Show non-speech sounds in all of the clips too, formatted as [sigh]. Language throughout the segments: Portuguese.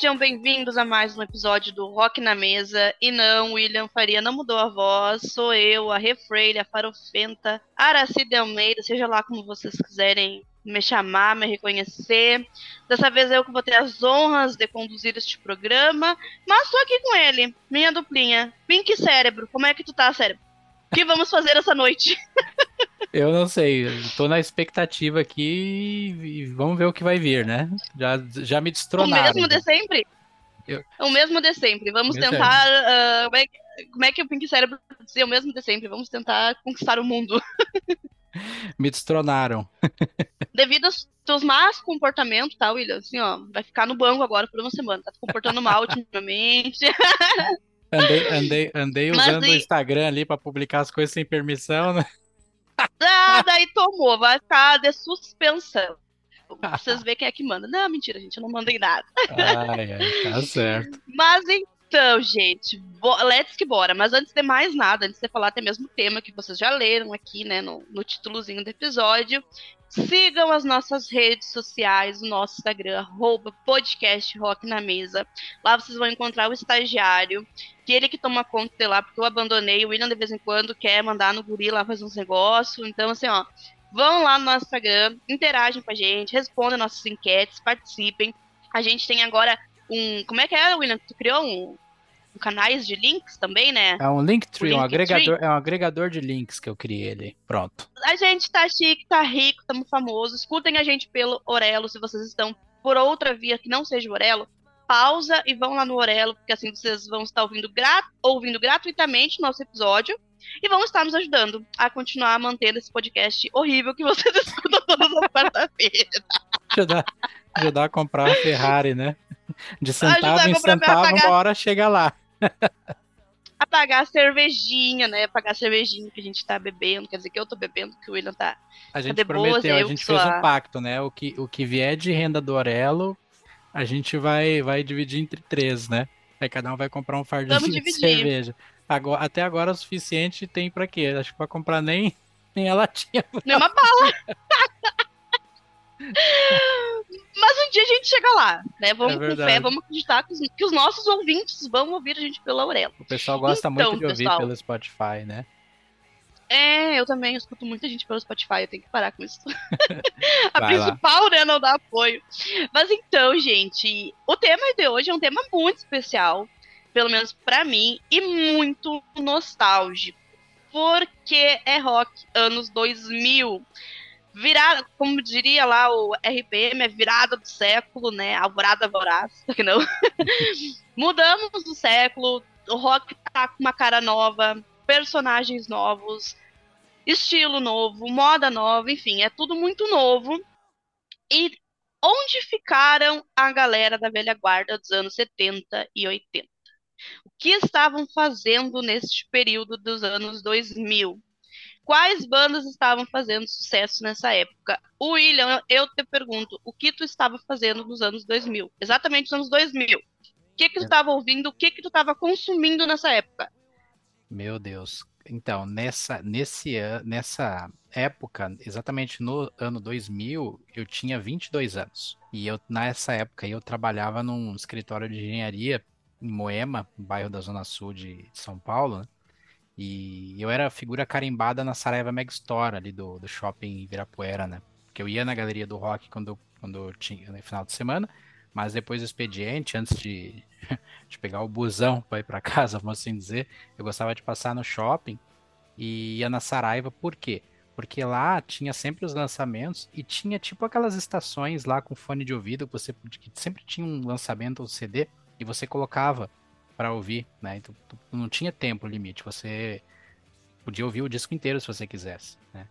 Sejam bem-vindos a mais um episódio do Rock na Mesa. E não, William Faria não mudou a voz. Sou eu, a Refreire, a Farofenta, Aracide Almeida, seja lá como vocês quiserem me chamar, me reconhecer. Dessa vez eu que vou ter as honras de conduzir este programa. Mas tô aqui com ele, minha duplinha. Pink Cérebro, como é que tu tá, Cérebro? O que vamos fazer essa noite? [laughs] Eu não sei, tô na expectativa aqui e vamos ver o que vai vir, né? Já, já me O destronaram. mesmo de sempre? Eu- O mesmo de sempre. Vamos tentar. ah, como, é, que- como é que o Pink Cérebro dizia o mesmo de sempre? Vamos tentar conquistar o mundo. [laughs] Me destronaram. Devido aos teus más comportamentos, tá, William? Assim, ó, vai ficar no banco agora por uma semana. Tá se comportando mal ultimamente. [laughs] Andei, andei, andei Mas usando o e- Instagram ali pra publicar as coisas sem permissão, né? [laughs] ah, daí tomou, vai ficar de suspensão. Vocês verem quem é que manda. Não, mentira, gente, eu não mandei nada. Ai, ai, tá certo. Mas então, gente, let's que bora. Mas antes de mais nada, antes de falar até mesmo o tema que vocês já leram aqui, né, no, no títulozinho do episódio, sigam as nossas redes sociais, o nosso Instagram, arroba podcast Rock na Mesa. Lá vocês vão encontrar o estagiário, que ele que toma conta de lá, porque eu abandonei. O William, de vez em quando, quer mandar no guri lá fazer uns negócios. Então, assim, ó, vão lá no nosso Instagram, interagem com a gente, respondam nossas enquetes, participem. A gente tem agora um. Como é que é, William? Tu criou um, canais de links também, né? É um Linktree, um Linktree? agregador, é um agregador de links que eu criei ali. Pronto. A gente tá chique, tá rico, tamo famoso. Escutem a gente pelo Orelo, se vocês estão por outra via que não seja o Orelo. Pausa e vão lá no Orelo, porque assim vocês vão estar ouvindo, gra ouvindo gratuitamente o nosso episódio e vão estar nos ajudando a continuar mantendo esse podcast horrível que vocês [laughs] escutam todas as quarta-feiras. Ajudar, ajudar a comprar uma Ferrari, né? De centavo a em centavo, uma hora chega lá. A pagar a cervejinha, né? Pagar a cervejinha que a gente tá bebendo. Quer dizer que eu tô bebendo, que o William tá. A gente de boas, prometeu, a eu gente fez a- um pacto, né? O que, o que vier de renda do Orelo, a gente vai, vai dividir entre três, né? Aí cada um vai comprar um fardinho Vamos de dividir. cerveja. Agora, até agora o suficiente tem pra quê? Acho que pra comprar nem, nem a latinha. Nem uma bala. [laughs] Mas um dia a gente chega lá, né? Vamos É com fé, vamos acreditar que os, que os nossos ouvintes vão ouvir a gente pelo Aurelo. O pessoal gosta Então, muito de ouvir pessoal. pelo Spotify, né? É, eu também escuto muita gente pelo Spotify, eu tenho que parar com isso. [laughs] a Vai lá. principal, né, não dá apoio. Mas então, gente, o tema de hoje é um tema muito especial, pelo menos pra mim, e muito nostálgico. Porque é rock anos 2000. Virada, como diria lá o RPM, é virada do século, né? Alvorada voraz, [laughs] que não. Mudamos do século, o rock tá com uma cara nova, personagens novos, estilo novo, moda nova, enfim, é tudo muito novo. E onde ficaram a galera da velha guarda dos anos 70 e 80? O que estavam fazendo neste período dos anos 2000? Quais bandas estavam fazendo sucesso nessa época? William, eu te pergunto, o que tu estava fazendo nos anos 2000? Exatamente nos anos 2000. O que que tu estava ouvindo? O que que tu estava consumindo nessa época? Meu Deus. Então, nessa, nesse, nessa época, exatamente no ano 2000, eu tinha 22 anos. E eu, nessa época, eu trabalhava num escritório de engenharia em Moema, bairro da Zona Sul de São Paulo, né? E eu era figura carimbada na Saraiva Meg Store, ali do, do shopping Ibirapuera, né? Porque eu ia na galeria do rock quando, quando tinha, no final de semana, mas depois do expediente, antes de, [laughs] de pegar o busão para ir para casa, vamos assim dizer, eu gostava de passar no shopping e ia na Saraiva, por quê? Porque lá tinha sempre os lançamentos e tinha tipo aquelas estações lá com fone de ouvido que você que sempre tinha um lançamento, um CD, e você colocava para ouvir, né? Então não tinha tempo limite, você podia ouvir o disco inteiro se você quisesse, né?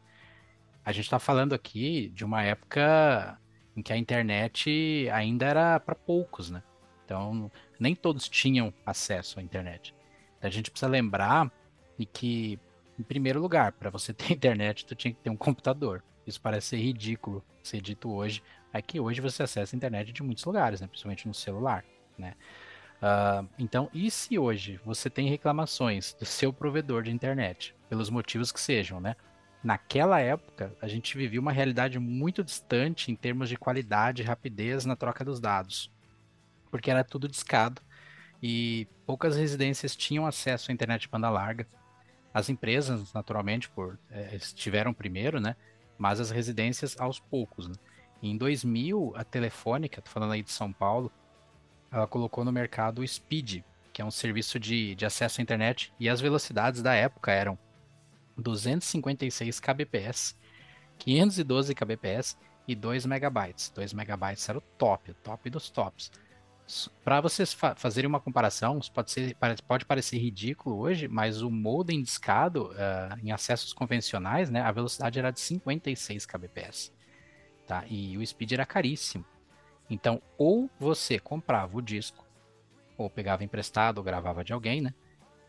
A gente está falando aqui de uma época em que a internet ainda era para poucos, né? Então, nem todos tinham acesso à internet. Então, a gente precisa lembrar de que, em primeiro lugar, para você [laughs] ter internet, tu tinha que ter um computador. Isso parece ser ridículo ser dito hoje. É que hoje você acessa a internet de muitos lugares, né? principalmente no celular. Né? Uh, então, e se hoje você tem reclamações do seu provedor de internet, pelos motivos que sejam, né? Naquela época, a gente vivia uma realidade muito distante em termos de qualidade e rapidez na troca dos dados, porque era tudo discado e poucas residências tinham acesso à internet de banda larga. As empresas, naturalmente, por é, estiveram primeiro, né? Mas as residências aos poucos. Né? Em 2000, a Telefônica, tô falando aí de São Paulo, ela colocou no mercado o Speed, que é um serviço de, de acesso à internet, e as velocidades da época eram 256 kbps, 512 kbps e 2 megabytes. 2 megabytes era o top, o top dos tops. Para vocês fa fazerem uma comparação, pode, ser, pode parecer ridículo hoje, mas o modem discado uh, em acessos convencionais, né, a velocidade era de 56 kbps. Tá? E o speed era caríssimo. Então, ou você comprava o disco, ou pegava emprestado, ou gravava de alguém, né?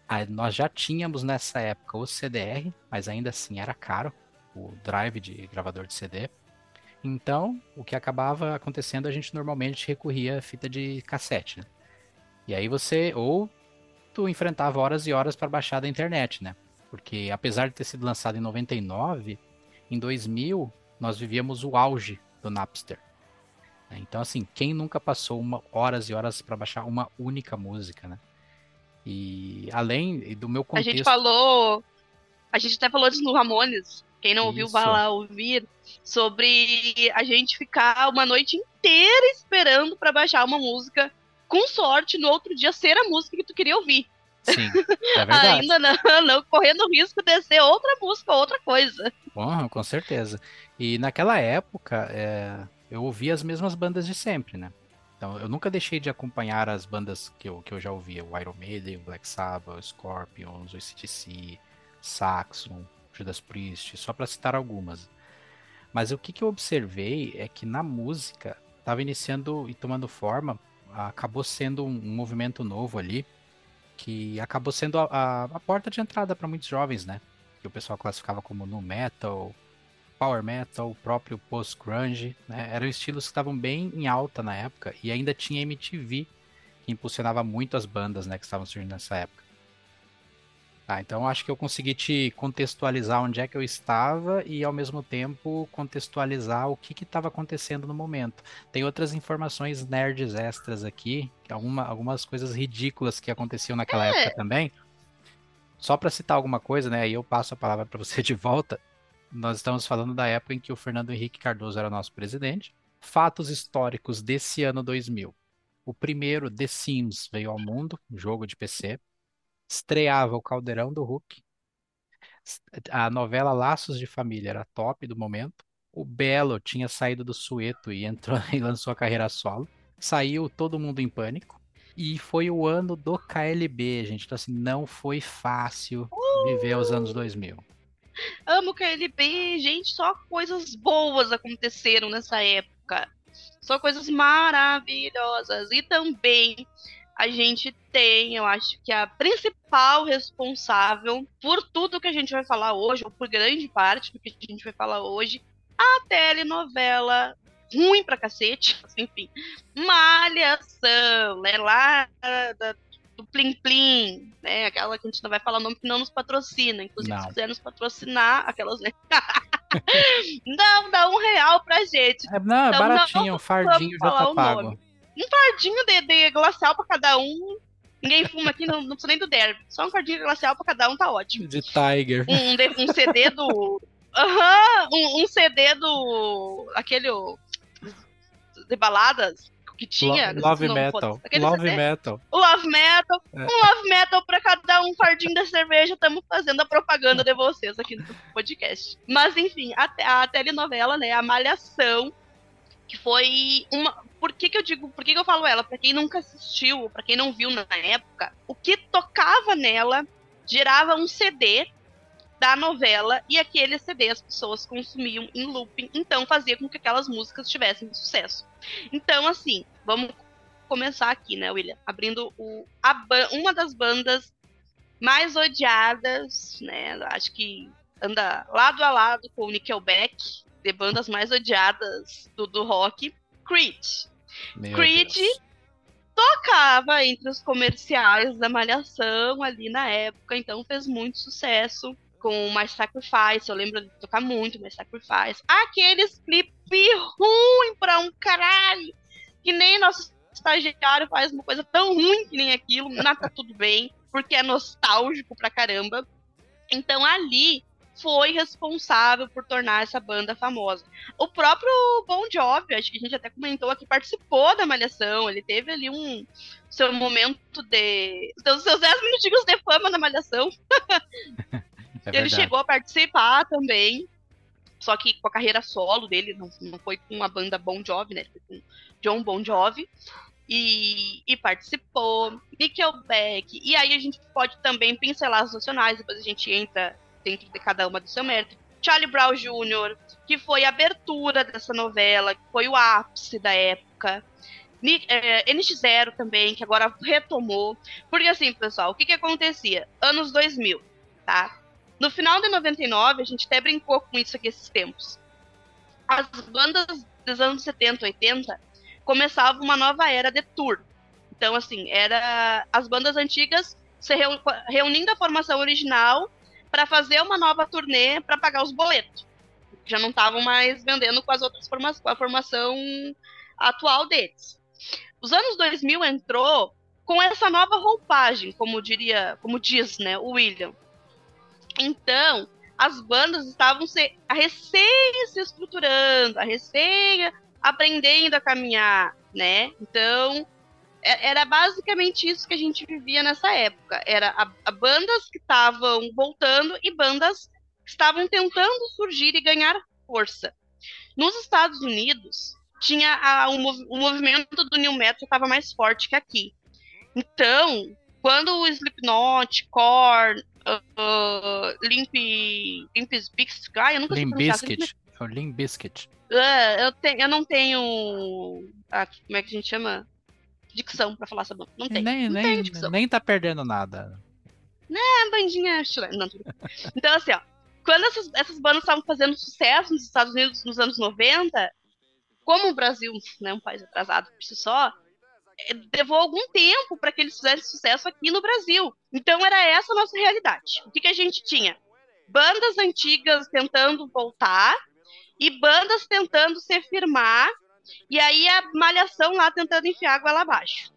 Aí nós já tínhamos nessa época o CDR, mas ainda assim era caro, o drive de gravador de CD. Então, o que acabava acontecendo, a gente normalmente recorria a fita de cassete, né? E aí você, ou tu enfrentava horas e horas para baixar da internet, né? Porque apesar de ter sido lançado em 99, em 2000 nós vivíamos o auge do Napster. Né? Então, assim, quem nunca passou uma, horas e horas para baixar uma única música, né? E além do meu contexto... A gente falou... A gente até falou no Ramones. Quem não ouviu, vai lá ouvir. Sobre a gente ficar uma noite inteira esperando para baixar uma música. Com sorte, no outro dia ser a música que tu queria ouvir. Sim, é [laughs] verdade. Ainda não, não correndo o risco de ser outra música, outra coisa. Bom, com certeza. E naquela época, é, eu ouvia as mesmas bandas de sempre, né? Então, eu nunca deixei de acompanhar as bandas que eu, que eu já ouvia, o Iron Maiden, o Black Sabbath, o Scorpions, o ACDC, Saxon, Judas Priest, só para citar algumas. Mas o que, que eu observei é que na música estava iniciando e tomando forma, acabou sendo um, um movimento novo ali, que acabou sendo a, a, a porta de entrada para muitos jovens, né? Que o pessoal classificava como nu metal, power metal, o próprio post-grunge, né? Eram estilos que estavam bem em alta na época e ainda tinha MTV que impulsionava muito as bandas, né, que estavam surgindo nessa época. Tá, então acho que eu consegui te contextualizar onde é que eu estava e ao mesmo tempo contextualizar o que estava acontecendo no momento. Tem outras informações nerds extras aqui, alguma, algumas coisas ridículas que aconteciam naquela é. época também. Só para citar alguma coisa, né? Aí eu passo a palavra para você de volta nós estamos falando da época em que o Fernando Henrique Cardoso era nosso presidente. Fatos históricos desse ano 2000. O primeiro, The Sims, veio ao mundo, jogo de PC. Estreava o Caldeirão do Hulk. A novela Laços de Família era top do momento. O Belo tinha saído do Sueto e entrou [laughs] e lançou a carreira solo. Saiu Todo Mundo em Pânico. E foi o ano do KLB, gente. Então, assim, não foi fácil viver os anos 2000. Amo KLB, gente, só coisas boas aconteceram nessa época. Só coisas maravilhosas. E também a gente tem, eu acho que a principal responsável por tudo que a gente vai falar hoje, ou por grande parte do que a gente vai falar hoje, a telenovela ruim pra cacete, [laughs] enfim, Malhação, né, lá da, Plim Plim, né? Aquela que a gente não vai falar o nome que não nos patrocina. Inclusive, não. se quiser nos patrocinar, aquelas, né? [laughs] não, dá um real pra gente. É, não, é então, baratinho, não, um fardinho já tá pago. Um fardinho de, de glacial pra cada um. Ninguém fuma aqui, não, não precisa nem do derby. Só um fardinho de glacial pra cada um tá ótimo. De Tiger. Um, um CD do. Aham, uhum, um, um CD do. Aquele. De baladas que tinha. Love Metal. Love Metal. Love Metal. É. Um Love Metal pra cada um fardinho da cerveja. Estamos fazendo a propaganda de vocês aqui no podcast. Mas enfim, a, a telenovela, né? A Malhação, que foi uma. Por que, que eu digo, por que, que eu falo ela? Pra quem nunca assistiu, pra quem não viu na época, o que tocava nela gerava um CD da novela e aquele CD as pessoas consumiam em looping, então fazia com que aquelas músicas tivessem sucesso. Então, assim, vamos começar aqui, né, William? Abrindo o, a, uma das bandas mais odiadas, né? Acho que anda lado a lado com o Nickelback, de bandas mais odiadas do, do rock, Creed. Meu Creed Deus. tocava entre os comerciais da Malhação ali na época, então fez muito sucesso com My Sacrifice, eu lembro de tocar muito My Sacrifice. Aqueles clipe ruim pra um caralho, que nem nosso estagiário faz uma coisa tão ruim que nem aquilo, nada tá tudo bem, porque é nostálgico pra caramba. Então ali foi responsável por tornar essa banda famosa. O próprio Bon Jovi, acho que a gente até comentou aqui, participou da Malhação, ele teve ali um seu momento de... Seus 10 minutinhos de fama na Malhação. [laughs] É ele chegou a participar também, só que com a carreira solo dele, não, não foi com a banda Bon Jovi, né? Foi com John Bon Jovi. E, e, participou, Nickelback, e aí a gente pode também pincelar os nacionais, depois a gente entra dentro de cada uma do seu mérito. Charlie Brown Jr., que foi a abertura dessa novela, que foi o ápice da época. É, NX0 também, que agora retomou. Porque assim, pessoal, o que que acontecia? Anos 2000, tá? No final de 99, a gente até brincou com isso aqui esses tempos. As bandas dos anos 70, 80 começavam uma nova era de tour. Então, assim, era as bandas antigas se reunindo a formação original para fazer uma nova turnê para pagar os boletos. Já não estavam mais vendendo com as outras formações, com a formação atual deles. Os anos 2000 entrou com essa nova roupagem, como diria, como diz, né, o William. Então, as bandas estavam se, a recém se estruturando, a recém aprendendo a caminhar, né? Então, é, era basicamente isso que a gente vivia nessa época. Era a, a bandas que estavam voltando e bandas que estavam tentando surgir e ganhar força. Nos Estados Unidos, tinha a, o, o movimento do New Metal estava mais forte que aqui. Então, quando o Slipknot, Korn, uh, Limp, Limp Bizkit, ah, eu nunca Limp Bizkit, é Limp Bizkit. Uh, eu, tenho, eu não tenho, ah, como é que a gente chama? Dicção pra falar essa banda. Não tem. Nem, não nem, tem nem tá perdendo nada. Né, bandinha chilena. Não, então, assim, ó. Quando essas, essas bandas estavam fazendo sucesso nos Estados Unidos nos anos 90, como o Brasil né, é um país atrasado por si só, levou algum tempo para que eles fizessem sucesso aqui no Brasil. Então era essa a nossa realidade. O que, que a gente tinha? Bandas antigas tentando voltar e bandas tentando se firmar, e aí a malhação lá tentando enfiar água lá abaixo.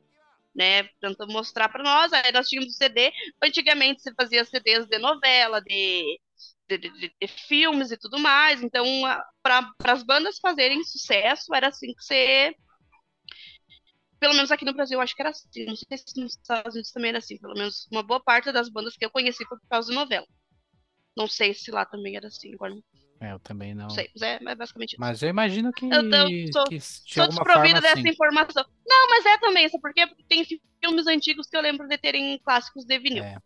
Né, tentando mostrar para nós, aí nós tínhamos CD, antigamente se fazia CDs de novela, de, de, de, de filmes e tudo mais, então para as bandas fazerem sucesso era assim que você pelo menos aqui no Brasil, eu acho que era assim. Não sei se nos Estados Unidos também era assim. Pelo menos uma boa parte das bandas que eu conheci foi por causa de novela. Não sei se lá também era assim. Agora É, eu também não. Não sei, mas é, é basicamente isso. Mas eu imagino que. Eu, eu sou, que sou desprovida dessa assim. informação. Não, mas é também, sabe por quê? Porque tem filmes antigos que eu lembro de terem clássicos de vinil. É.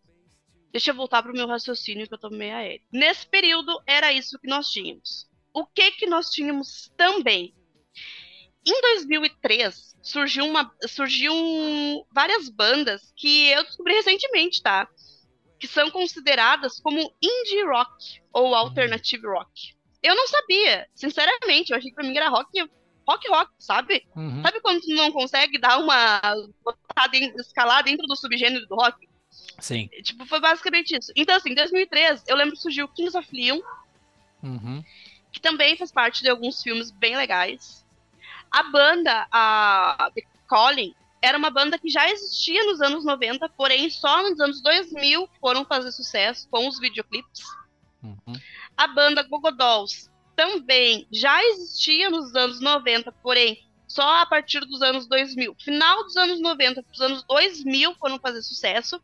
Deixa eu voltar pro meu raciocínio que eu tô meio aéreo. Nesse período, era isso que nós tínhamos. O que que nós tínhamos também? Em 2003, surgiu, uma, surgiu um, várias bandas que eu descobri recentemente, tá? Que são consideradas como indie rock ou alternative rock. Eu não sabia, sinceramente. Eu achei que pra mim era rock, rock, rock, sabe? Uhum. Sabe quando tu não consegue dar uma. escalar dentro do subgênero do rock? Sim. Tipo, foi basicamente isso. Então, assim, em 2003, eu lembro que surgiu Kings of Leon, uhum. que também faz parte de alguns filmes bem legais. A banda, a The Calling, era uma banda que já existia nos anos 90, porém só nos anos 2000 foram fazer sucesso com os videoclipes. Uhum. A banda Gogo Dolls também já existia nos anos 90, porém só a partir dos anos 2000. Final dos anos 90 para os anos 2000 foram fazer sucesso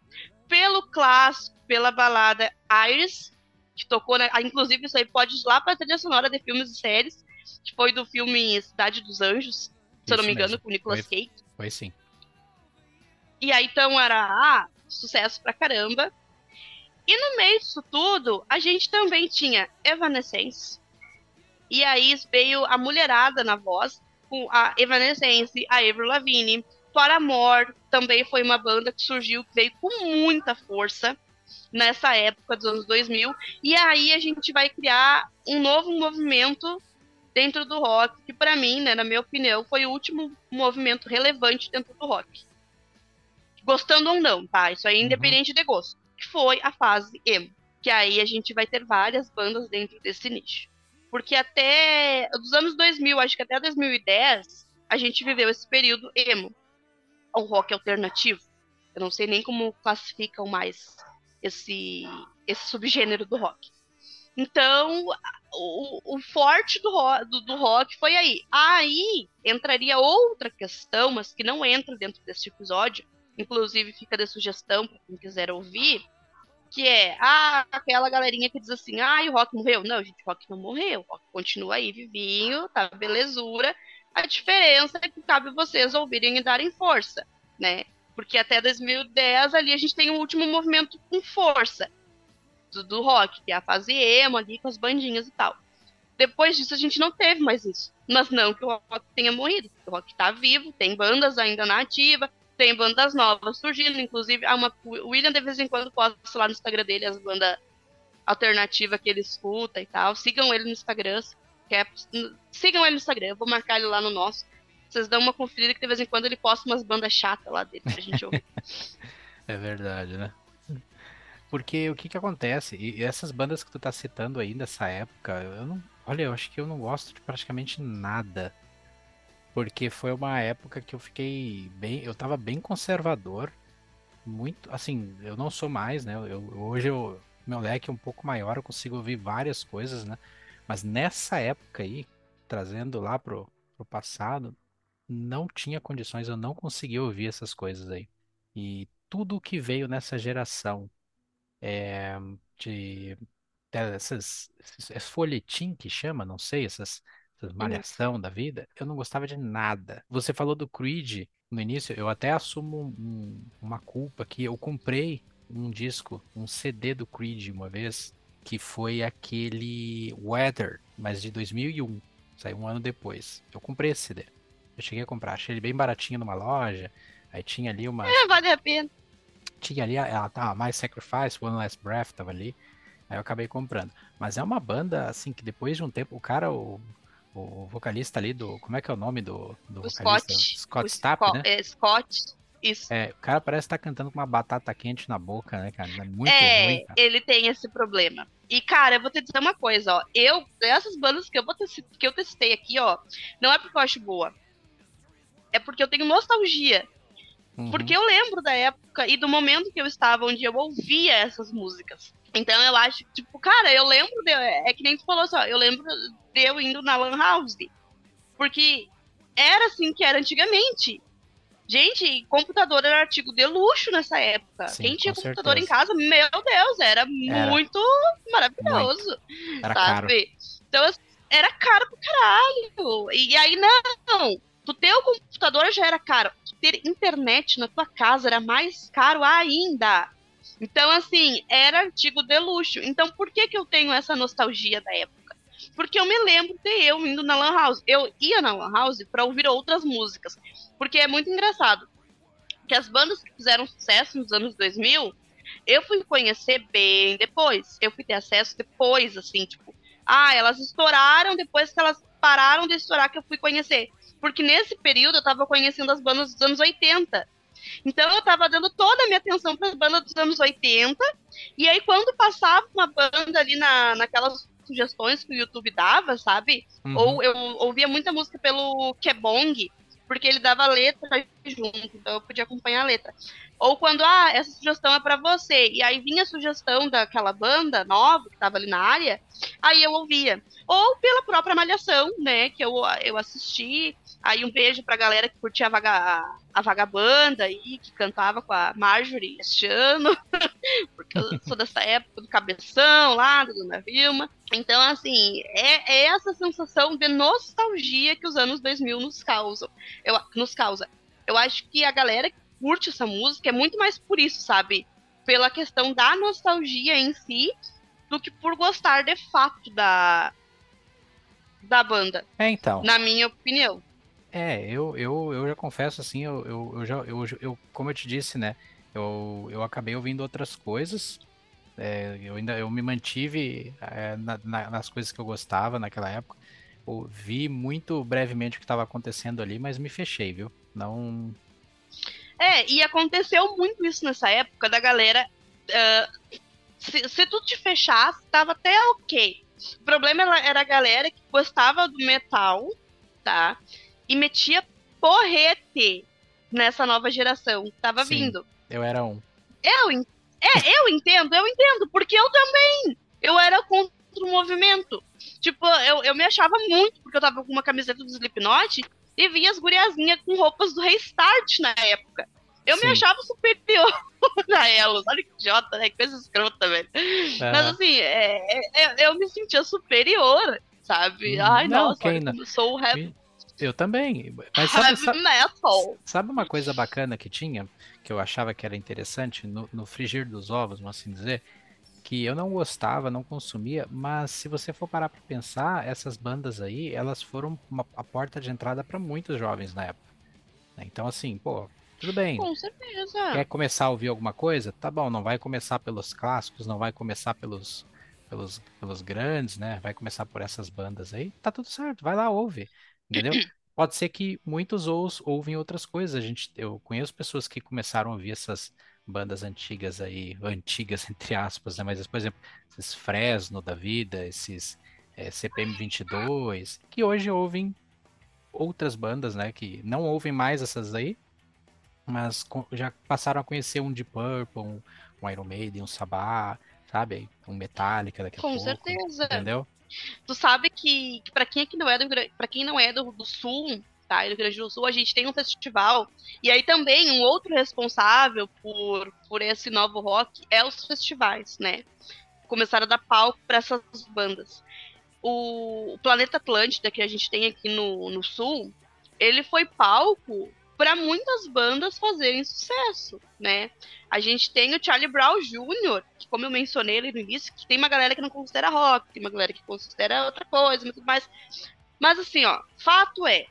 pelo clássico, pela balada Iris, que tocou, né? inclusive isso aí pode ir lá para a trilha sonora de filmes e séries, que foi do filme Cidade dos Anjos, se Isso eu não me engano, mesmo. com o Nicolas foi, Cage. Foi sim. E aí então era ah, sucesso pra caramba. E no meio disso tudo, a gente também tinha Evanescence. E aí veio a mulherada na voz, com a Evanescence, a Avril Lavigne, Paramore também foi uma banda que surgiu, que veio com muita força nessa época dos anos 2000. E aí a gente vai criar um novo movimento dentro do rock, que para mim, né, na minha opinião, foi o último movimento relevante dentro do rock. Gostando ou não, tá? Isso aí é uhum. independente uhum. de gosto. Que foi a fase emo. Que aí a gente vai ter várias bandas dentro desse nicho. Porque até dos anos 2000, acho que até 2010, a gente viveu esse período emo ao rock alternativo. Eu não sei nem como classificam mais esse, esse subgênero do rock. Então, o, o forte do, do, do, rock foi aí. Aí entraria outra questão, mas que não entra dentro desse episódio, inclusive fica de sugestão para quem quiser ouvir, que é ah, aquela galerinha que diz assim, ah, o rock morreu. Não, gente, o rock não morreu, o rock continua aí vivinho, tá belezura, a diferença é que cabe vocês ouvirem e darem força, né? Porque até 2010 ali a gente tem o um último movimento com força do, do, rock, que é a fase emo ali com as bandinhas e tal. Depois disso a gente não teve mais isso. Mas não que o rock tenha morrido. O rock tá vivo, tem bandas ainda na ativa, tem bandas novas surgindo, inclusive uma, o William de vez em quando posta lá no Instagram dele as bandas alternativas que ele escuta e tal. Sigam ele no Instagram, quer, sigam ele no Instagram, eu vou marcar ele lá no nosso. Vocês dão uma conferida que de vez em quando ele posta umas bandas chatas lá dele pra gente ouvir. [laughs] é verdade, né? Porque o que que acontece? E essas bandas que tu tá citando aí nessa época, eu não. Olha, eu acho que eu não gosto de praticamente nada. Porque foi uma época que eu fiquei bem. Eu tava bem conservador. Muito. Assim, eu não sou mais, né? Eu, hoje eu, meu leque é um pouco maior, eu consigo ouvir várias coisas, né? Mas nessa época aí, trazendo lá pro, pro passado, não tinha condições, eu não conseguia ouvir essas coisas aí. E tudo que veio nessa geração é, de essas, esses folhetim que chama, não sei, essas, essas malhação da vida, eu não gostava de nada. Você falou do Creed no início, eu até assumo um, uma culpa que eu comprei um disco, um CD do Creed uma vez, que foi aquele Weather, mas de 2001. Saiu um ano depois. Eu comprei esse CD. Eu cheguei a comprar, achei ele bem baratinho numa loja. Aí tinha ali uma. É, vale a pena. Tinha ali, ela tava mais Sacrifice, One Last Breath tava ali. Aí eu acabei comprando. Mas é uma banda, assim, que depois de um tempo, o cara, o, o vocalista ali do. Como é que é o nome do, do o vocalista? Scott. Scott Stapp, né? É, Scott. Isso. É, o cara parece estar tá cantando com uma batata quente na boca, né, cara? É muito é, ruim, cara. ele tem esse problema. E, cara, eu vou te dizer uma coisa, ó. Eu, essas bandas que eu, vou que eu testei aqui, ó, não é porque eu acho boa. É porque eu tenho nostalgia. Uhum. Porque eu lembro da época e do momento que eu estava onde eu ouvia essas músicas. Então eu acho, tipo, cara, eu lembro de, É que nem tu falou só, eu lembro de eu indo na Lan House. Porque era assim que era antigamente. Gente, computador era artigo de luxo nessa época. Sim, Quem tinha computador certeza. em casa, meu Deus, era, era. muito maravilhoso. Muito. Era sabe? Caro. Então, assim, era caro pro caralho. E aí, não. Tu ter o computador já era caro. Tu ter internet na tua casa era mais caro ainda. Então, assim, era artigo de luxo. Então, por que, que eu tenho essa nostalgia da época? Porque eu me lembro de eu indo na Lan House. Eu ia na Lan House para ouvir outras músicas. Porque é muito engraçado. Que as bandas que fizeram sucesso nos anos 2000, eu fui conhecer bem depois. Eu fui ter acesso depois, assim, tipo, ah, elas estouraram depois que elas pararam de estourar que eu fui conhecer. Porque nesse período eu tava conhecendo as bandas dos anos 80. Então eu tava dando toda a minha atenção para as bandas dos anos 80. E aí quando passava uma banda ali na, naquelas sugestões que o YouTube dava, sabe? Uhum. Ou eu ouvia muita música pelo Kebong, porque ele dava letra junto, então eu podia acompanhar a letra. Ou quando, ah, essa sugestão é para você, e aí vinha a sugestão daquela banda nova que tava ali na área, aí eu ouvia. Ou pela própria Malhação, né, que eu, eu assisti, aí um beijo pra galera que curtia a, vaga, a Vagabanda aí, que cantava com a Marjorie este ano, [laughs] porque eu sou dessa época do Cabeção lá, da Dona Vilma. Então, assim, é, é, essa sensação de nostalgia que os anos 2000 nos causam. Eu, nos causa. Eu acho que a galera que curte essa música é muito mais por isso, sabe? pela questão da nostalgia em si do que por gostar de fato da, da banda. É, então. Na minha opinião. É, eu, eu, eu já confesso assim, eu, eu, eu já, eu, eu, como eu te disse, né? Eu, eu acabei ouvindo outras coisas. É, eu ainda eu me mantive é, na, na, nas coisas que eu gostava naquela época. Eu vi muito brevemente o que estava acontecendo ali, mas me fechei, viu? Não. É, e aconteceu muito isso nessa época da galera. Uh, se, se tu te fechasse, tava até ok. O problema era a galera que gostava do metal, tá? E metia porrete nessa nova geração que tava Sim, vindo. Eu era um. Eu, é, eu entendo, eu entendo, porque eu também. Eu era contra o movimento. Tipo, eu, eu me achava muito, porque eu tava com uma camiseta do Slipknot e via as guriazinhas com roupas do Restart na época. Eu Sim. me achava superior [laughs] a elas. Olha que idiota, né? Coisa escrota, velho. Uhum. Mas assim, é, é, é, eu me sentia superior, sabe? Hum, Ai, não, nossa, quem não? sou o rap. Eu também. Mas sabe, sabe, sabe, uma coisa bacana que tinha, que eu achava que era interessante, no, no frigir dos ovos, vamos assim dizer, que eu não gostava, não consumia, mas se você for parar para pensar, essas bandas aí, elas foram uma, a porta de entrada para muitos jovens na época. Então, assim, pô, tudo bem. Com certeza. Quer começar a ouvir alguma coisa? Tá bom, não vai começar pelos clássicos, não vai começar pelos, pelos, pelos grandes, né? Vai começar por essas bandas aí. Tá tudo certo, vai lá, ouve. Entendeu? [coughs] Pode ser que muitos ou, ouvem outras coisas. A gente, eu conheço pessoas que começaram a ouvir essas bandas antigas aí, antigas [laughs] entre aspas, né? Mas, por exemplo, esses Fresno da vida, esses é, CPM 22, que hoje ouvem outras bandas, né? Que não ouvem mais essas aí, mas já passaram a conhecer um Deep Purple, um, um Iron Maiden, um Sabá, sabe? Um Metallica daqui a Com pouco. Com certeza. Entendeu? Tu sabe que, que para quem aqui não é do quem não é do, do sul, tá? Do Rio Grande do Sul, a gente tem um festival. E aí também um outro responsável por, por esse novo rock é os festivais, né? Começaram a dar palco para essas bandas. O, o Planeta Atlântida, que a gente tem aqui no, no sul, ele foi palco para muitas bandas fazerem sucesso, né? A gente tem o Charlie Brown Jr., que como eu mencionei ali no início, que tem uma galera que não considera rock, tem uma galera que considera outra coisa, muito mais. Mas assim, ó, fato é,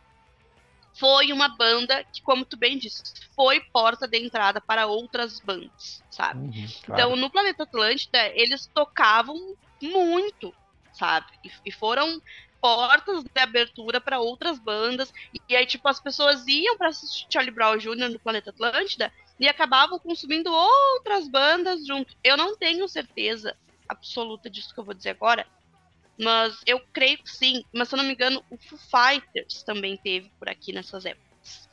foi uma banda que, como tu bem disse, foi porta de entrada para outras bandas, sabe? Uhum, claro. Então, no Planeta Atlântida, eles tocavam muito, sabe? E, e foram portas de abertura para outras bandas. E aí, tipo, as pessoas iam para assistir Charlie Brown Jr. no Planeta Atlântida e acabavam consumindo outras bandas junto. Eu não tenho certeza absoluta disso que eu vou dizer agora, mas eu creio que sim. Mas se eu não me engano, o Foo Fighters também teve por aqui nessas épocas,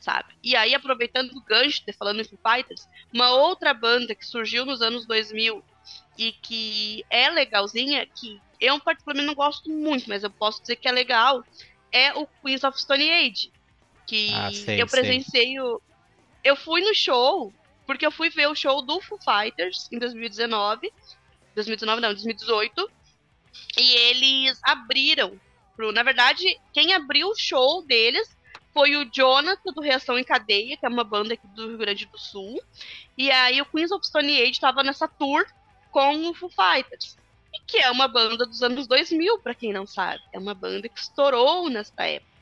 sabe? E aí, aproveitando o gancho de falando em Foo Fighters, uma outra banda que surgiu nos anos 2000 e que é legalzinha, que eu particularmente não gosto muito, mas eu posso dizer que é legal, é o Queens of Stone Age. Que ah, sei, eu presenciei o. Eu fui no show, porque eu fui ver o show do Foo Fighters em 2019. 2019 não, 2018. E eles abriram. Pro, na verdade, quem abriu o show deles foi o Jonathan do Reação em Cadeia, que é uma banda aqui do Rio Grande do Sul. E aí o Queens of Stone Age estava nessa tour com o Foo Fighters. E que é uma banda dos anos 2000, para quem não sabe. É uma banda que estourou nessa época.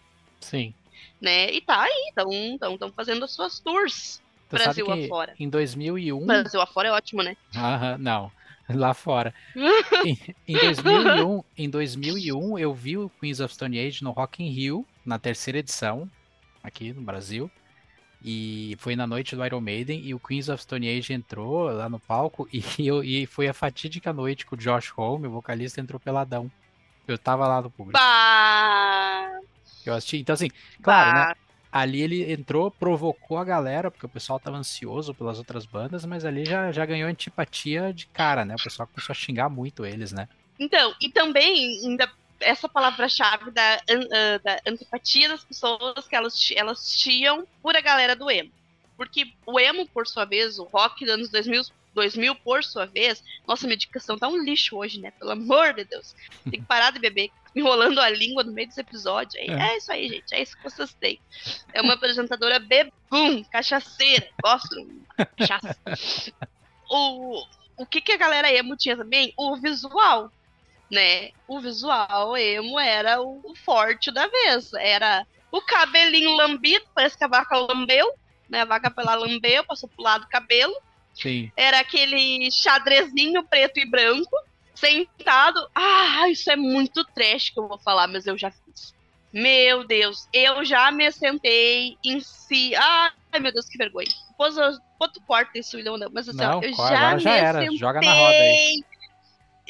Sim. Né? E tá aí, estão fazendo as suas tours. Tu Brasil afora. Em 2001. Brasil afora é ótimo, né? Aham, não. Lá fora. [laughs] em, em, 2001, em 2001, eu vi o Queens of Stone Age no Rock in Rio, na terceira edição, aqui no Brasil. E foi na noite do Iron Maiden e o Queens of Stone Age entrou lá no palco [laughs] e, eu, e foi a fatídica noite que o Josh Homme, o vocalista, entrou peladão. Eu tava lá no público. Bah! Eu assisti. Então, assim, claro, bah. né? Ali ele entrou, provocou a galera, porque o pessoal tava ansioso pelas outras bandas, mas ali já, já ganhou antipatia de cara, né? O pessoal começou a xingar muito eles, né? Então, e também, ainda essa palavra-chave da, uh, da antipatia das pessoas que elas, elas tinham por a galera do emo. Porque o emo, por sua vez, o rock dos anos 2000, 2000 por sua vez, nossa, medicação tá um lixo hoje, né? Pelo amor de Deus. Tem que parar de beber, [laughs] enrolando a língua no meio desse episódio. É, é. é isso aí, gente. É isso que vocês têm. É uma apresentadora bebum, cachaceira. Gosto [laughs] cachaça. o, o que, que a galera emo tinha também? O visual, né? O visual emo era o, o forte da vez. Era o cabelinho lambido, parece que a vaca lambeu, né? A vaca pela lambeu, passou pro lado do cabelo. Sim. Era aquele xadrezinho preto e branco, sentado. Ah, isso é muito trash que eu vou falar, mas eu já fiz. Meu Deus, eu já me sentei em si. Ai, meu Deus, que vergonha. Depois eu, tu corta isso, não, mas assim, Não, ó, eu já agora me já era, sentei. joga na roda aí.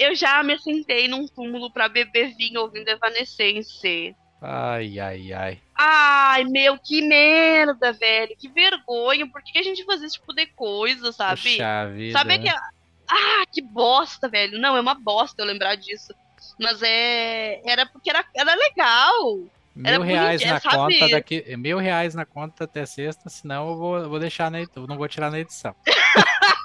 Eu já me sentei num túmulo pra beber vinho ouvindo Evanescence. Ai, ai, ai. Ai, meu, que merda, velho. Que vergonha. Por que a gente faz esse tipo de coisa, sabe? Puxa vida. Sabe que. Ah, que bosta, velho. Não, é uma bosta eu lembrar disso. Mas é. Era porque era, era legal. era Mil reais bonitinho, na sabe? conta daqui. Mil reais na conta até sexta, senão eu vou, eu vou deixar na eu não vou tirar na edição. [laughs]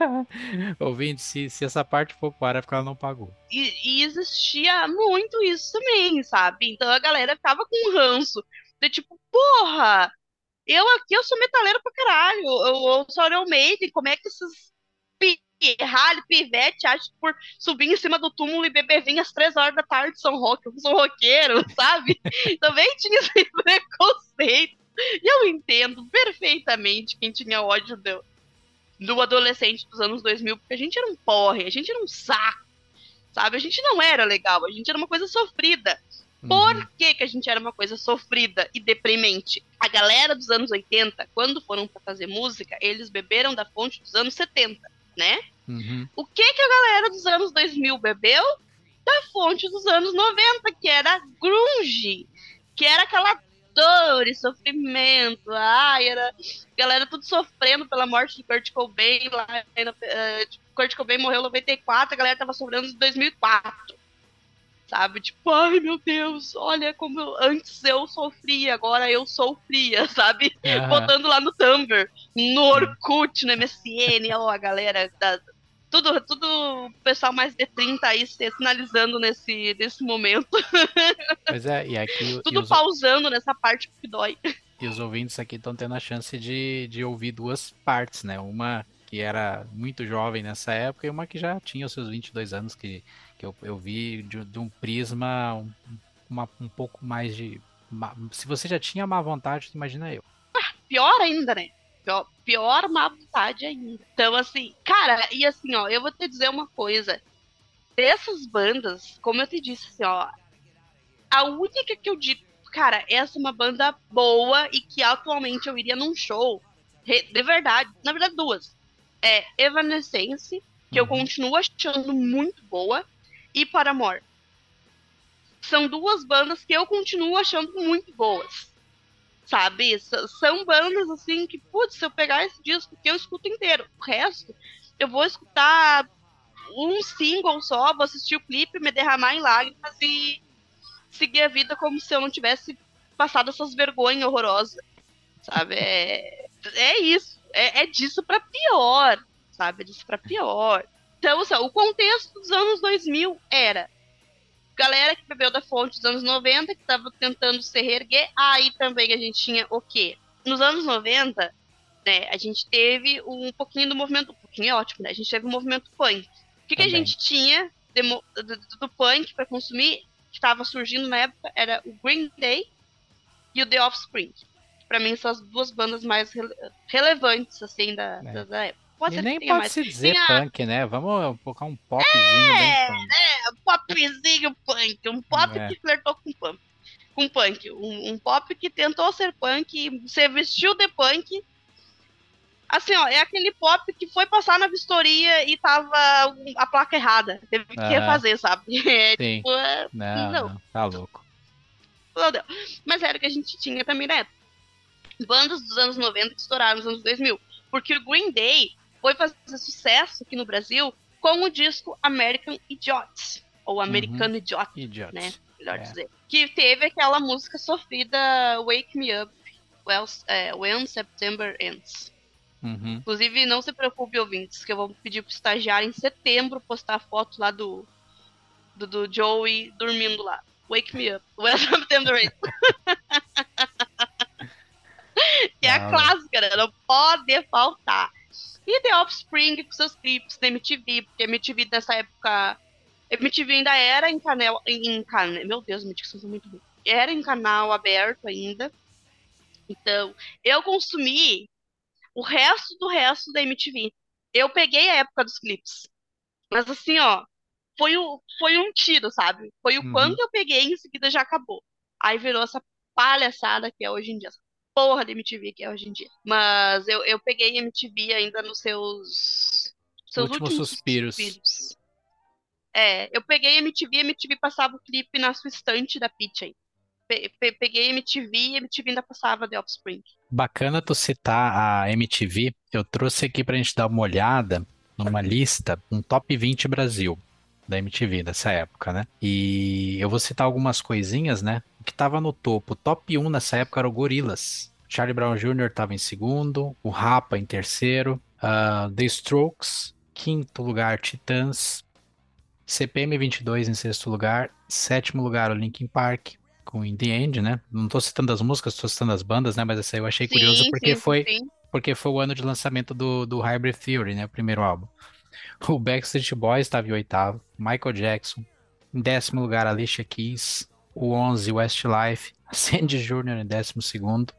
[laughs] Ouvinte, se, se essa parte for para é porque ela não pagou. E, e existia muito isso também, sabe? Então a galera ficava com ranço. De tipo, porra, eu aqui eu sou metaleiro pra caralho. Eu, eu sou Iron Maiden, como é que esses pirralho, pivete que por subir em cima do túmulo e beber vinho às três horas da tarde são rock, eu sou roqueiro, [laughs] sabe? Também tinha esse [laughs] preconceito. E eu entendo perfeitamente quem tinha ódio do, do adolescente dos anos 2000, porque a gente era um porre, a gente era um saco, sabe? A gente não era legal, a gente era uma coisa sofrida. Por Uhum. que, que a gente era uma coisa sofrida e deprimente? A galera dos anos 80, quando foram pra fazer música, eles beberam da fonte dos anos 70, né? Uhum. O que, que a galera dos anos 2000 bebeu? Da fonte dos anos 90, que era grunge, que era aquela dor e sofrimento. Ai, era galera tudo sofrendo pela morte de Kurt Cobain. Lá, tipo, Kurt Cobain morreu em 94, a galera tava sofrendo em 2004. Sabe? Tipo, ai meu Deus, olha como eu- antes eu sofria, agora eu sou fria, [laughs] sabe? Aham. botando lá no Tumblr, no Orkut, no MSN, ó, a galera da, tudo, tudo o pessoal mais de 30 aí se sinalizando nesse, nesse momento, Pois é, e aqui e tudo os, pausando nessa parte que dói. e os ouvintes aqui estão tendo a chance de, de ouvir duas partes, né? Uma que era muito jovem nessa época e uma que já tinha os seus 22 anos, que, que eu, eu vi de, de um prisma um, uma- um pouco mais de. Se você já tinha má vontade, imagina eu. Pior ainda, né? Pior, pior má vontade ainda. Então, assim, cara, e assim, ó, eu vou te dizer uma coisa. Dessas bandas, como eu te disse, assim, ó, a única que eu digo, cara, essa é uma banda boa e que atualmente eu iria num show, de verdade, na verdade duas. É Evanescence, que eu Uhum. continuo achando muito boa, e Paramore. São duas bandas que eu continuo achando muito boas. Sabe? São bandas assim que, putz, se eu pegar esse disco que eu escuto inteiro, o resto eu vou escutar um single só, vou assistir o clipe, me derramar em lágrimas e seguir a vida como se eu não tivesse passado essas vergonhas horrorosas. Sabe? É, é isso. É, é disso pra pior. Sabe? É disso pra pior. Então, assim, o contexto dos anos 2000 era galera que bebeu da fonte dos anos 90, que tava tentando se reerguer. Aí também a gente tinha o quê? Nos anos 90, né, a gente teve um pouquinho do movimento. Um pouquinho é ótimo, né? A gente teve o movimento punk. O que, que a gente tinha de do, do- punk pra consumir, que estava surgindo na época, era o Green Day e o The Offspring. Pra mim, são as duas bandas mais rele- relevantes, assim, da, É. da, da época. Pode E nem pode mais. se dizer punk, né? Vamos colocar um popzinho É, bem punk. popzinho punk, um pop É. que flertou com punk. Com punk. Um, um pop que tentou ser punk, se vestiu de punk. Assim, ó, é aquele pop que foi passar na vistoria e tava a placa errada. Teve que Aham. refazer, sabe? [laughs] É, Sim. tipo, é, Não, não. não, tá louco. meu Deus. Mas era o que a gente tinha também na época. Bandas dos anos 90 que estouraram nos anos 2000. Porque o Green Day foi fazer sucesso aqui no Brasil com o disco American Idiots. Ou Americano Idiot, Idiots. né? melhor É. dizer. Que teve aquela música sofrida Wake Me Up Well, é, When September Ends. Uhum. Inclusive, não se preocupe, ouvintes, que eu vou pedir pro estagiário em setembro postar a foto lá do, do, do Joey dormindo lá. Wake Me Up When [laughs] September Ends. [laughs] que é a clássica, né? Não pode faltar. E The Offspring com seus clipes da MTV, porque MTV nessa época. MTV ainda era em canal. Em, em, meu Deus, minha dicção muito ruim. Era em canal aberto ainda. Então, eu consumi o resto do resto da MTV. Eu peguei a época dos clipes. Mas assim, ó, foi, o, foi um tiro, sabe? Foi o Uhum. quanto eu peguei e em seguida já acabou. Aí virou essa palhaçada que é hoje em dia. Essa porra de MTV que é hoje em dia. Mas eu, eu peguei MTV ainda nos seus. Seus Últimos últimos suspiros. suspiros. É, eu peguei MTV, MTV passava o clipe na sua estante da Pitch aí. Pe- pe- peguei MTV e MTV ainda passava The Offspring. Bacana tu citar a MTV. Eu trouxe aqui pra gente dar uma olhada numa lista, um top 20 Brasil da MTV dessa época, né? E eu vou citar algumas coisinhas, né? Que tava no topo, top 1 nessa época era o Gorillaz. Charlie Brown Jr. tava em segundo, o Rapa em terceiro, ah, The Strokes, quinto lugar, Titãs, CPM 22 em sexto lugar, sétimo lugar o Linkin Park com In The End, né? Não tô citando as músicas, tô citando as bandas, né? Mas essa aí eu achei curioso Sim, porque sim, foi sim. porque foi o ano de lançamento do, do Hybrid Theory, né? O primeiro álbum. O Backstreet Boys estava em oitavo, Michael Jackson, em décimo lugar Alicia Keys, o 11 Westlife, [laughs] Sandy Jr. em décimo segundo,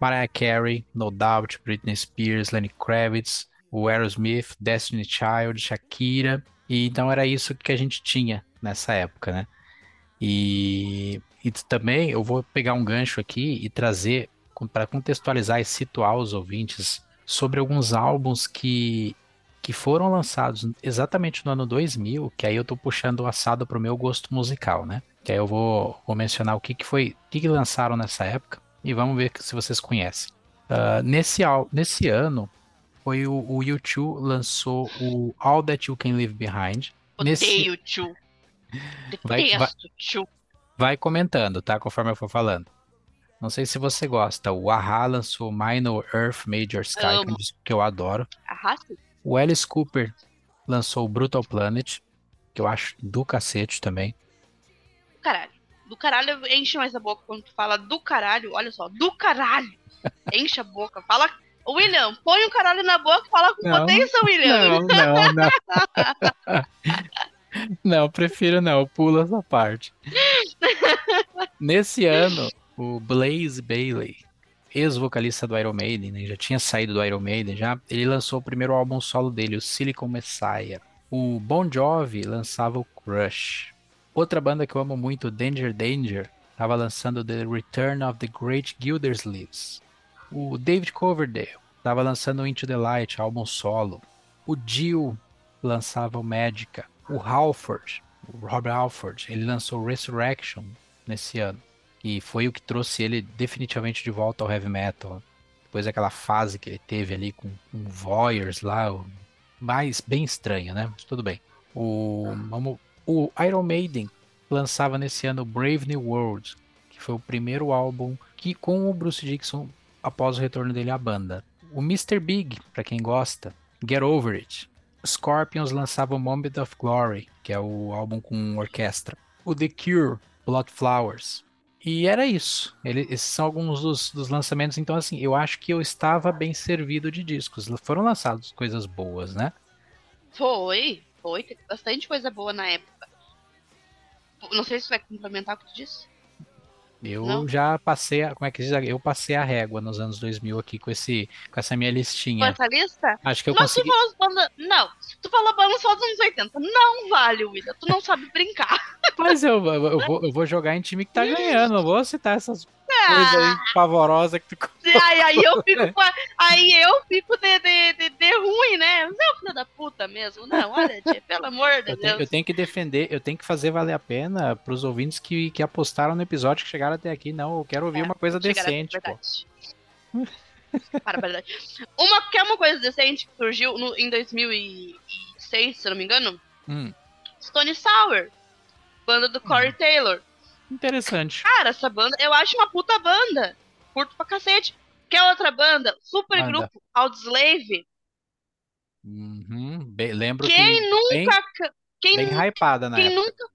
Mariah Carey, No Doubt, Britney Spears, Lenny Kravitz, o Aerosmith, Destiny Child, Shakira, e então era isso que a gente tinha nessa época, né? E, e também eu vou pegar um gancho aqui e trazer para contextualizar e situar os ouvintes sobre alguns álbuns que, que foram lançados exatamente no ano 2000, que aí eu tô puxando o assado pro meu gosto musical, né? Que aí eu vou, vou mencionar o que, que foi, o que, que lançaram nessa época e vamos ver se vocês conhecem. Ah, nesse, nesse ano foi o, o U2 lançou o All That You Can Leave Behind. Nesse, tio. [laughs] Vai- vai- vai comentando, tá? Conforme eu for falando. Não sei se você gosta. O a lançou Minor Earth Major Sky, que é um disco que eu adoro. Arrasta. O Alice Cooper lançou o Brutal Planet, que eu acho do cacete também. Do caralho. Do caralho enche mais a boca quando tu fala do caralho. Olha só, do caralho. [laughs] Enche a boca. Fala. William, põe o caralho na boca e fala com Não, potência, William. Não, não, [laughs] não. [laughs] Não, prefiro não, pula essa parte. Nesse ano, o Blaze Bailey, ex-vocalista do Iron Maiden, né, já tinha saído do Iron Maiden já, ele lançou o primeiro álbum solo dele, o Silicon Messiah. O Bon Jovi lançava o Crush. Outra banda que eu amo muito, Danger Danger, estava lançando The Return of the Great Gildersleeves. O David Coverdale estava lançando Into the Light, álbum solo. O Dio lançava o Magica. O Halford, o Rob Halford, ele lançou Resurrection nesse ano. E foi o que trouxe ele definitivamente de volta ao heavy metal. Depois daquela fase que ele teve ali com, com Voyeurs lá, mais bem estranha, né? Mas tudo bem. O, vamos- o Iron Maiden lançava nesse ano Brave New World, que foi o primeiro álbum que com o Bruce Dickinson após o retorno dele à banda. O Mr. Big, pra quem gosta, Get Over It. Scorpions lançava Moment of Glory, que é o álbum com orquestra. O The Cure, Blood Flowers. E era isso. Ele- esses são alguns dos, dos lançamentos. Então, assim, eu acho que eu estava bem servido de discos. Foram lançados coisas boas, né? Foi, foi. Teve bastante coisa boa na época. Não sei se vai complementar o que tu disse. Eu Não? já passei, a, como é que diz? Eu passei a régua nos anos 2000 aqui com esse, com essa minha Com listinha. essa lista? Acho que eu Mas consegui. tu bandas. Não, tu falou banda só dos anos 80. Não vale, William. Tu não sabe brincar. Mas eu, eu, eu vou, eu vou jogar em time que tá ganhando. Não vou citar essas coisas aí [laughs] pavorosas que tu. aí, aí eu [laughs] fico com a- Aí eu fico de, de, de, de ruim, né? Não, filho da puta mesmo. Não, olha, tia, pelo amor de Eu tenho, eu Deus. tenho que defender, eu tenho que fazer valer a pena pros ouvintes que, que apostaram no episódio que chegaram até aqui. Não, eu quero ouvir É, uma coisa decente, pô. Para, verdade. Uma, que é uma coisa decente que surgiu no, em 2006, se eu não me engano. Hum, Stone Sour. Banda do Corey Taylor. Interessante. Cara, essa banda, eu acho uma puta banda. Curto pra cacete. Quer outra banda? Super Manda. grupo Audioslave. Uhum, bem- lembro Quem que bem, nunca. ca- Quem, bem hypada na quem época. nunca.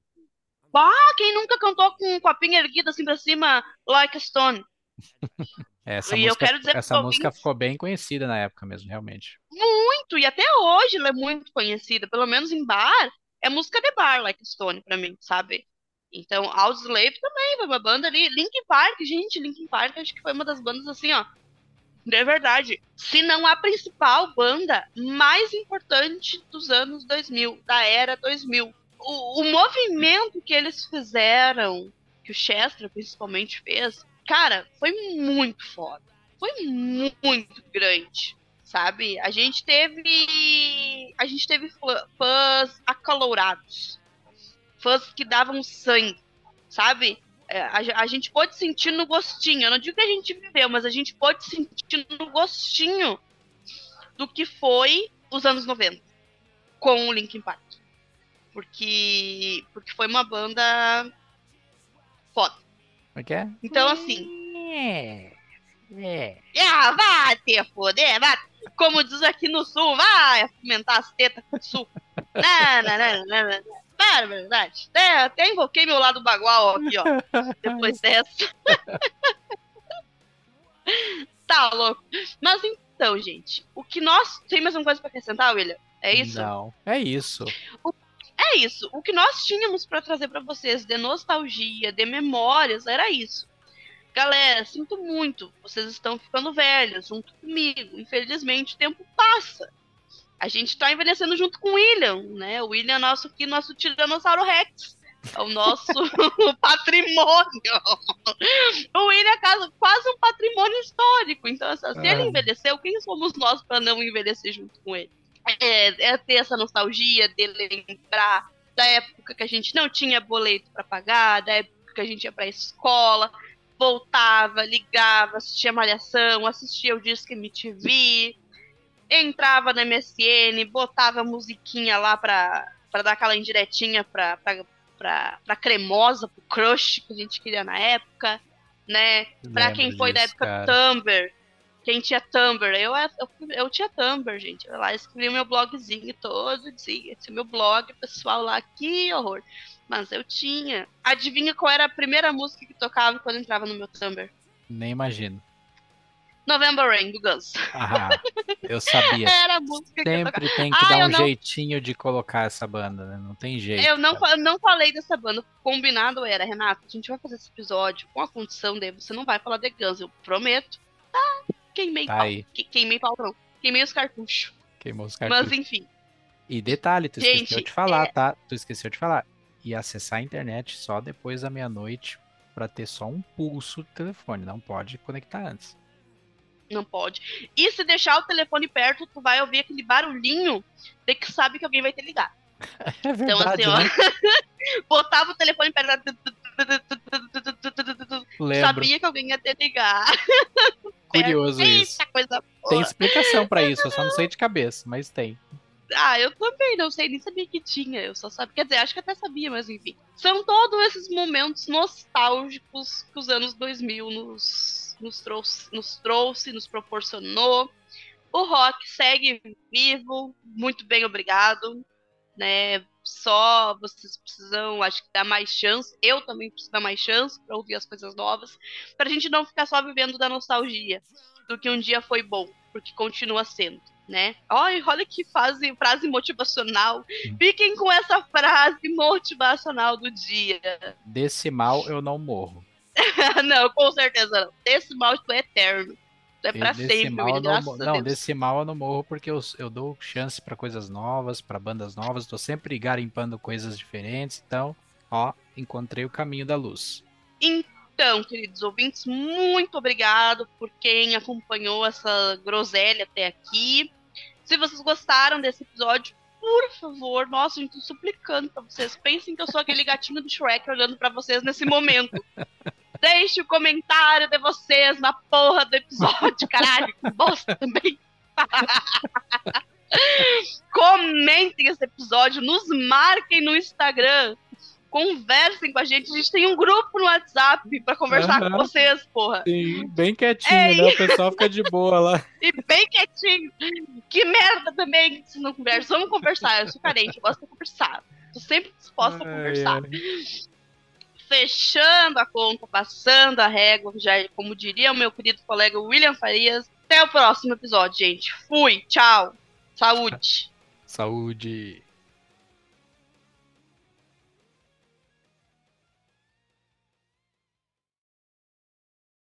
Bah, quem nunca cantou com um copinho erguido assim pra cima, like a stone? [laughs] Essa E eu música, essa música ficou bem conhecida na época mesmo, realmente. Muito, e até hoje ela é muito conhecida, pelo menos em bar, é música de bar, Like Stone, pra mim, sabe? Então, Audioslave também foi uma banda ali. Linkin Park, gente, Linkin Park acho que foi uma das bandas assim, ó. De verdade. Se não a principal banda mais importante dos anos 2000, da era 2000. O, o movimento que eles fizeram, que o Chester principalmente fez, cara, foi muito foda. Foi muito grande sabe? A gente teve. A gente teve fãs acalorados. Fãs que davam sangue, sabe? É, a, a, gente pode sentir no gostinho. Eu não digo que a gente viveu, mas a gente pode sentir no gostinho do que foi os anos 90 com o Linkin Park. Porque, porque foi uma banda foda. Okay. Então, assim. É. É. Ah, vai ter foder, vai como diz aqui no sul, vai fomentar as tetas do sul. [laughs] não, não, não, não, não. Para, verdade. Até, até invoquei meu lado bagual aqui, ó. [laughs] Depois dessa. [laughs] tá louco. Mas então, gente, o que nós. Tem mais uma coisa pra acrescentar, William? É isso? Não, é isso. O... É isso. O que nós tínhamos para trazer para vocês de nostalgia, de memórias, era isso. Galera, sinto muito, vocês estão ficando velhos junto comigo. Infelizmente, o tempo passa. A gente está envelhecendo junto com o William, né? O William é nosso aqui, nosso Tiranossauro Rex. É o nosso [laughs] patrimônio. O William é quase um patrimônio histórico. Então, assim, se ele é. envelheceu, quem somos nós para não envelhecer junto com ele? É, é, ter essa nostalgia de lembrar da época que a gente não tinha boleto para pagar, da época que a gente ia para a escola, voltava, ligava, assistia Malhação, assistia o Disque MTV, entrava na MSN, botava musiquinha lá pra, pra dar aquela indiretinha pra, pra, pra, pra cremosa, pro crush que a gente queria na época, né? Pra quem foi da época cara. Tumblr, quem tinha Tumblr, eu, eu, eu tinha Tumblr, gente. Eu lá escrevi meu blogzinho todo dia. Esse meu blog pessoal lá, que horror. Mas eu tinha. Adivinha qual era a primeira música que tocava quando entrava no meu Tumblr? Nem imagino. November Rain, do Guns. Ah, eu sabia. [laughs] Era a música Sempre que tem que ah, dar um não... jeitinho de colocar essa banda, né? Não tem jeito. Eu não, não falei dessa banda. Combinado era, Renato, a gente vai fazer esse episódio com a condição de você não vai falar de Guns, eu prometo. Tá, queimei tá pau. Aí. Queimei pau, não. Queimei os cartuchos. Queimou os cartuchos. Mas enfim. E detalhe, tu gente, esqueceu de falar, é... tá? Tu esqueceu de falar e acessar a internet só depois da meia-noite para ter só um pulso do telefone, não pode conectar antes. Não pode. E se deixar o telefone perto, tu vai ouvir aquele barulhinho de que sabe que alguém vai te ligar. É verdade, então, assim, ó, né? botava o telefone perto. Lembro. Sabia que alguém ia te ligar. Curioso isso. Tem explicação para isso, eu só não sei de cabeça, mas tem. Ah, eu também não sei, nem sabia que tinha. Eu só sabia. Quer dizer, acho que até sabia, mas enfim. São todos esses momentos nostálgicos que os anos 2000 nos, nos, trouxe, nos trouxe, nos proporcionou. O rock segue vivo, muito bem, obrigado. Né? Só vocês precisam, acho que dar mais chance. Eu também preciso dar mais chance para ouvir as coisas novas, para a gente não ficar só vivendo da nostalgia do que um dia foi bom, porque continua sendo né? Olha, olha que fase, frase motivacional. Fiquem com essa frase motivacional do dia. Desse mal eu não morro. [laughs] não, com certeza não. Desse mal tu é eterno. Tu é pra sempre, mal não, não desse mal eu não morro porque eu, eu dou chance para coisas novas, para bandas novas, tô sempre garimpando coisas diferentes, então, ó, encontrei o caminho da luz. Então, queridos ouvintes, muito obrigado por quem acompanhou essa groselha até aqui. Se vocês gostaram desse episódio, por favor, nossa, gente, tô suplicando pra vocês. Pensem que eu sou aquele gatinho do Shrek olhando para vocês nesse momento. [laughs] Deixe o comentário de vocês na porra do episódio, [laughs] caralho. Que bosta também. [laughs] Comentem esse episódio, nos marquem no Instagram conversem com a gente. A gente tem um grupo no WhatsApp para conversar uhum. com vocês, porra. Sim, bem quietinho, é, né? O pessoal fica de boa lá. [laughs] E bem quietinho. Que merda também se não conversa. Vamos conversar. Eu sou carente, eu gosto de conversar. Tô sempre disposta a conversar. Fechando a conta, passando a régua, já como diria o meu querido colega William Farias. Até o próximo episódio, gente. Fui, tchau. Saúde. Saúde.